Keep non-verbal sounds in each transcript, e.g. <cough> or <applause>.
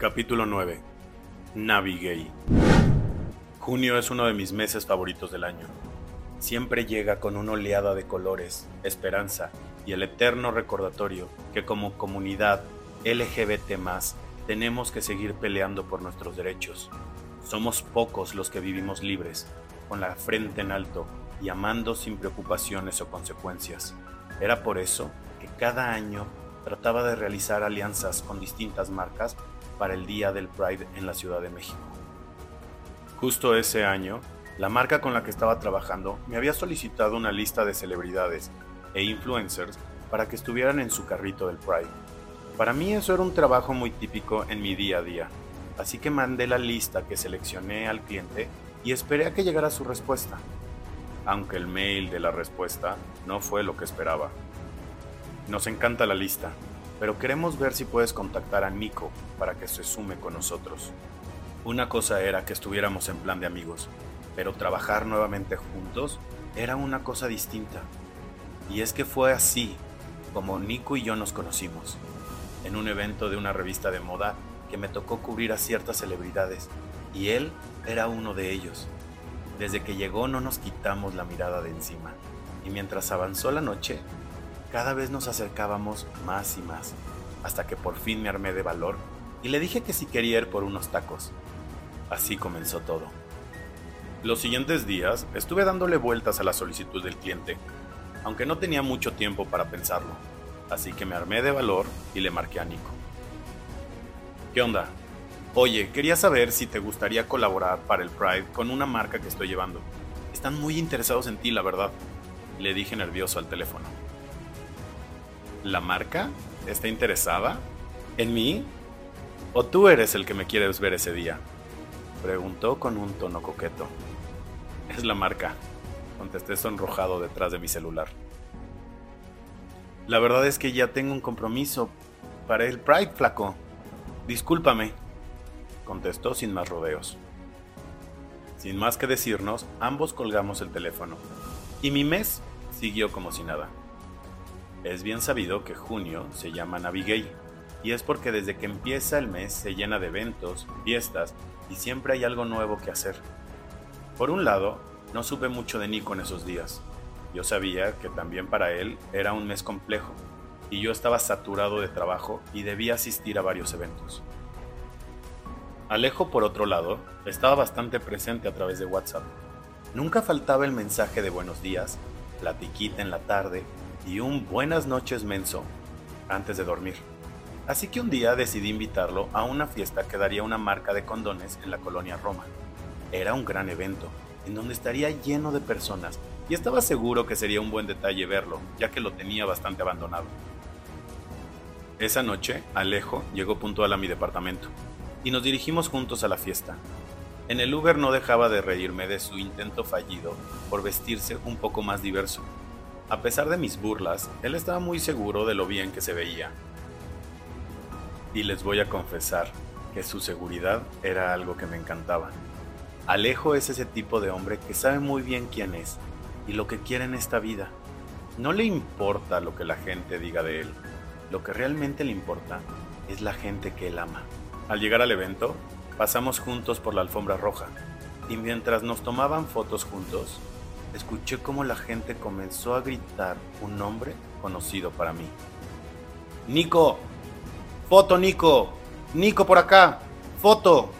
Capítulo 9. Navigate. Junio es uno de mis meses favoritos del año. Siempre llega con una oleada de colores, esperanza y el eterno recordatorio que como comunidad LGBT tenemos que seguir peleando por nuestros derechos. Somos pocos los que vivimos libres, con la frente en alto y amando sin preocupaciones o consecuencias. Era por eso que cada año trataba de realizar alianzas con distintas marcas para el Día del Pride en la Ciudad de México. Justo ese año, la marca con la que estaba trabajando me había solicitado una lista de celebridades e influencers para que estuvieran en su carrito del Pride. Para mí eso era un trabajo muy típico en mi día a día, así que mandé la lista que seleccioné al cliente y esperé a que llegara su respuesta, aunque el mail de la respuesta no fue lo que esperaba. Nos encanta la lista, pero queremos ver si puedes contactar a Nico para que se sume con nosotros. Una cosa era que estuviéramos en plan de amigos, pero trabajar nuevamente juntos era una cosa distinta. Y es que fue así como Nico y yo nos conocimos, en un evento de una revista de moda que me tocó cubrir a ciertas celebridades, y él era uno de ellos. Desde que llegó no nos quitamos la mirada de encima, y mientras avanzó la noche, cada vez nos acercábamos más y más, hasta que por fin me armé de valor y le dije que si quería ir por unos tacos. Así comenzó todo. Los siguientes días estuve dándole vueltas a la solicitud del cliente, aunque no tenía mucho tiempo para pensarlo, así que me armé de valor y le marqué a Nico. ¿Qué onda? Oye, quería saber si te gustaría colaborar para el Pride con una marca que estoy llevando. Están muy interesados en ti, la verdad, le dije nervioso al teléfono. ¿La marca está interesada en mí? ¿O tú eres el que me quieres ver ese día? Preguntó con un tono coqueto. Es la marca, contesté sonrojado detrás de mi celular. La verdad es que ya tengo un compromiso para el Pride, flaco. Discúlpame, contestó sin más rodeos. Sin más que decirnos, ambos colgamos el teléfono, y mi mes siguió como si nada. Es bien sabido que junio se llama Navigay, y es porque desde que empieza el mes se llena de eventos, fiestas y siempre hay algo nuevo que hacer. Por un lado, no supe mucho de Nico en esos días. Yo sabía que también para él era un mes complejo, y yo estaba saturado de trabajo y debía asistir a varios eventos. Alejo, por otro lado, estaba bastante presente a través de WhatsApp. Nunca faltaba el mensaje de buenos días, platiquita en la tarde y un buenas noches menso antes de dormir. Así que un día decidí invitarlo a una fiesta que daría una marca de condones en la colonia Roma. Era un gran evento, en donde estaría lleno de personas, y estaba seguro que sería un buen detalle verlo, ya que lo tenía bastante abandonado. Esa noche, Alejo llegó puntual a mi departamento, y nos dirigimos juntos a la fiesta. En el Uber no dejaba de reírme de su intento fallido por vestirse un poco más diverso, a pesar de mis burlas, él estaba muy seguro de lo bien que se veía. Y les voy a confesar que su seguridad era algo que me encantaba. Alejo es ese tipo de hombre que sabe muy bien quién es y lo que quiere en esta vida. No le importa lo que la gente diga de él. Lo que realmente le importa es la gente que él ama. Al llegar al evento, pasamos juntos por la alfombra roja y mientras nos tomaban fotos juntos, escuché cómo la gente comenzó a gritar un nombre conocido para mí. Nico, foto Nico, Nico por acá, foto.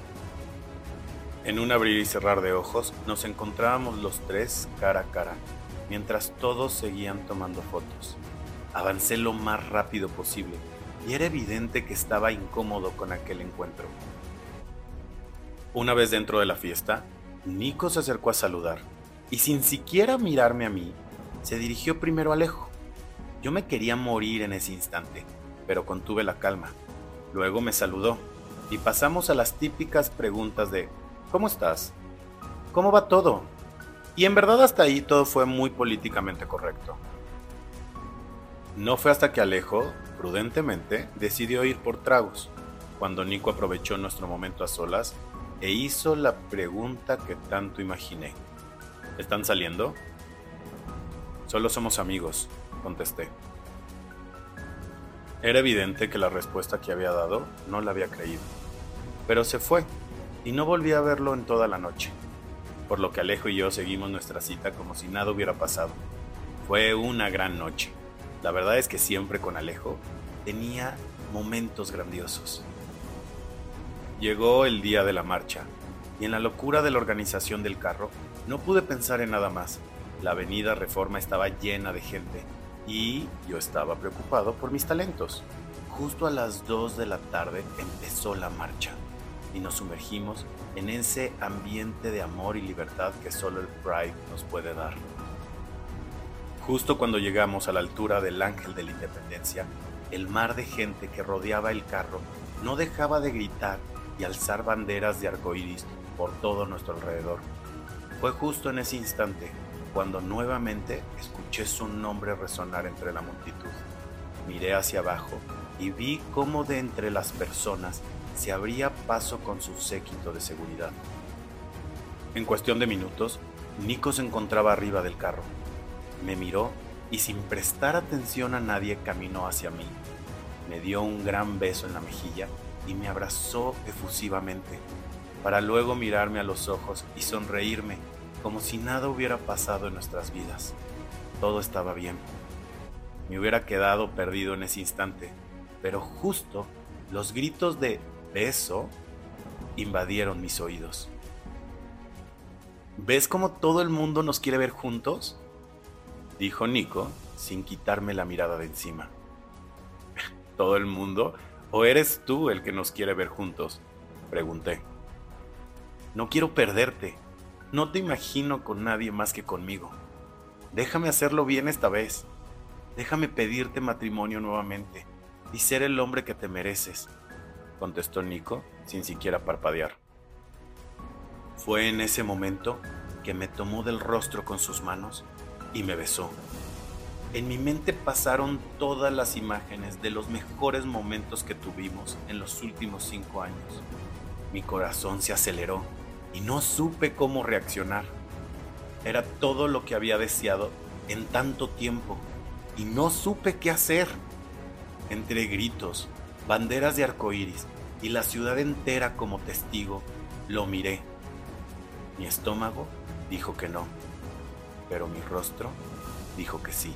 En un abrir y cerrar de ojos nos encontrábamos los tres cara a cara, mientras todos seguían tomando fotos. Avancé lo más rápido posible y era evidente que estaba incómodo con aquel encuentro. Una vez dentro de la fiesta, Nico se acercó a saludar y sin siquiera mirarme a mí, se dirigió primero a Alejo. Yo me quería morir en ese instante, pero contuve la calma. Luego me saludó y pasamos a las típicas preguntas de ¿Cómo estás? ¿Cómo va todo? Y en verdad hasta ahí todo fue muy políticamente correcto. No fue hasta que Alejo, prudentemente, decidió ir por tragos, cuando Nico aprovechó nuestro momento a solas e hizo la pregunta que tanto imaginé. ¿Están saliendo? Solo somos amigos, contesté. Era evidente que la respuesta que había dado no la había creído. pero se fue y no volví a verlo en toda la noche, por lo que Alejo y yo seguimos nuestra cita como si nada hubiera pasado. Fue una gran noche. La verdad es que siempre con Alejo tenía momentos grandiosos. Llegó el día de la marcha y en la locura de la organización del carro no pude pensar en nada más. La avenida Reforma estaba llena de gente y yo estaba preocupado por mis talentos. Justo a las 2 de la tarde empezó la marcha y nos sumergimos en ese ambiente de amor y libertad que solo el Pride nos puede dar. Justo cuando llegamos a la altura del Ángel de la Independencia, el mar de gente que rodeaba el carro no dejaba de gritar y alzar banderas de arcoíris por todo nuestro alrededor. Fue justo en ese instante cuando nuevamente escuché su nombre resonar entre la multitud. Miré hacia abajo y vi cómo de entre las personas se abría paso con su séquito de seguridad. En cuestión de minutos, Nico se encontraba arriba del carro. Me miró y sin prestar atención a nadie caminó hacia mí. Me dio un gran beso en la mejilla y me abrazó efusivamente, para luego mirarme a los ojos y sonreírme como si nada hubiera pasado en nuestras vidas. Todo estaba bien. Me hubiera quedado perdido en ese instante, pero justo los gritos de beso invadieron mis oídos. ¿Ves cómo todo el mundo nos quiere ver juntos? Dijo Nico sin quitarme la mirada de encima. <laughs> ¿Todo el mundo? ¿O eres tú el que nos quiere ver juntos? Pregunté. No quiero perderte, no te imagino con nadie más que conmigo. Déjame hacerlo bien esta vez. Déjame pedirte matrimonio nuevamente y ser el hombre que te mereces, contestó Nico sin siquiera parpadear. Fue en ese momento que me tomó del rostro con sus manos y me besó. En mi mente pasaron todas las imágenes de los mejores momentos que tuvimos en los últimos cinco años. Mi corazón se aceleró y no supe cómo reaccionar. Era todo lo que había deseado en tanto tiempo y no supe qué hacer. Entre gritos, banderas de arcoíris y la ciudad entera como testigo, lo miré. Mi estómago dijo que no, pero mi rostro dijo que sí.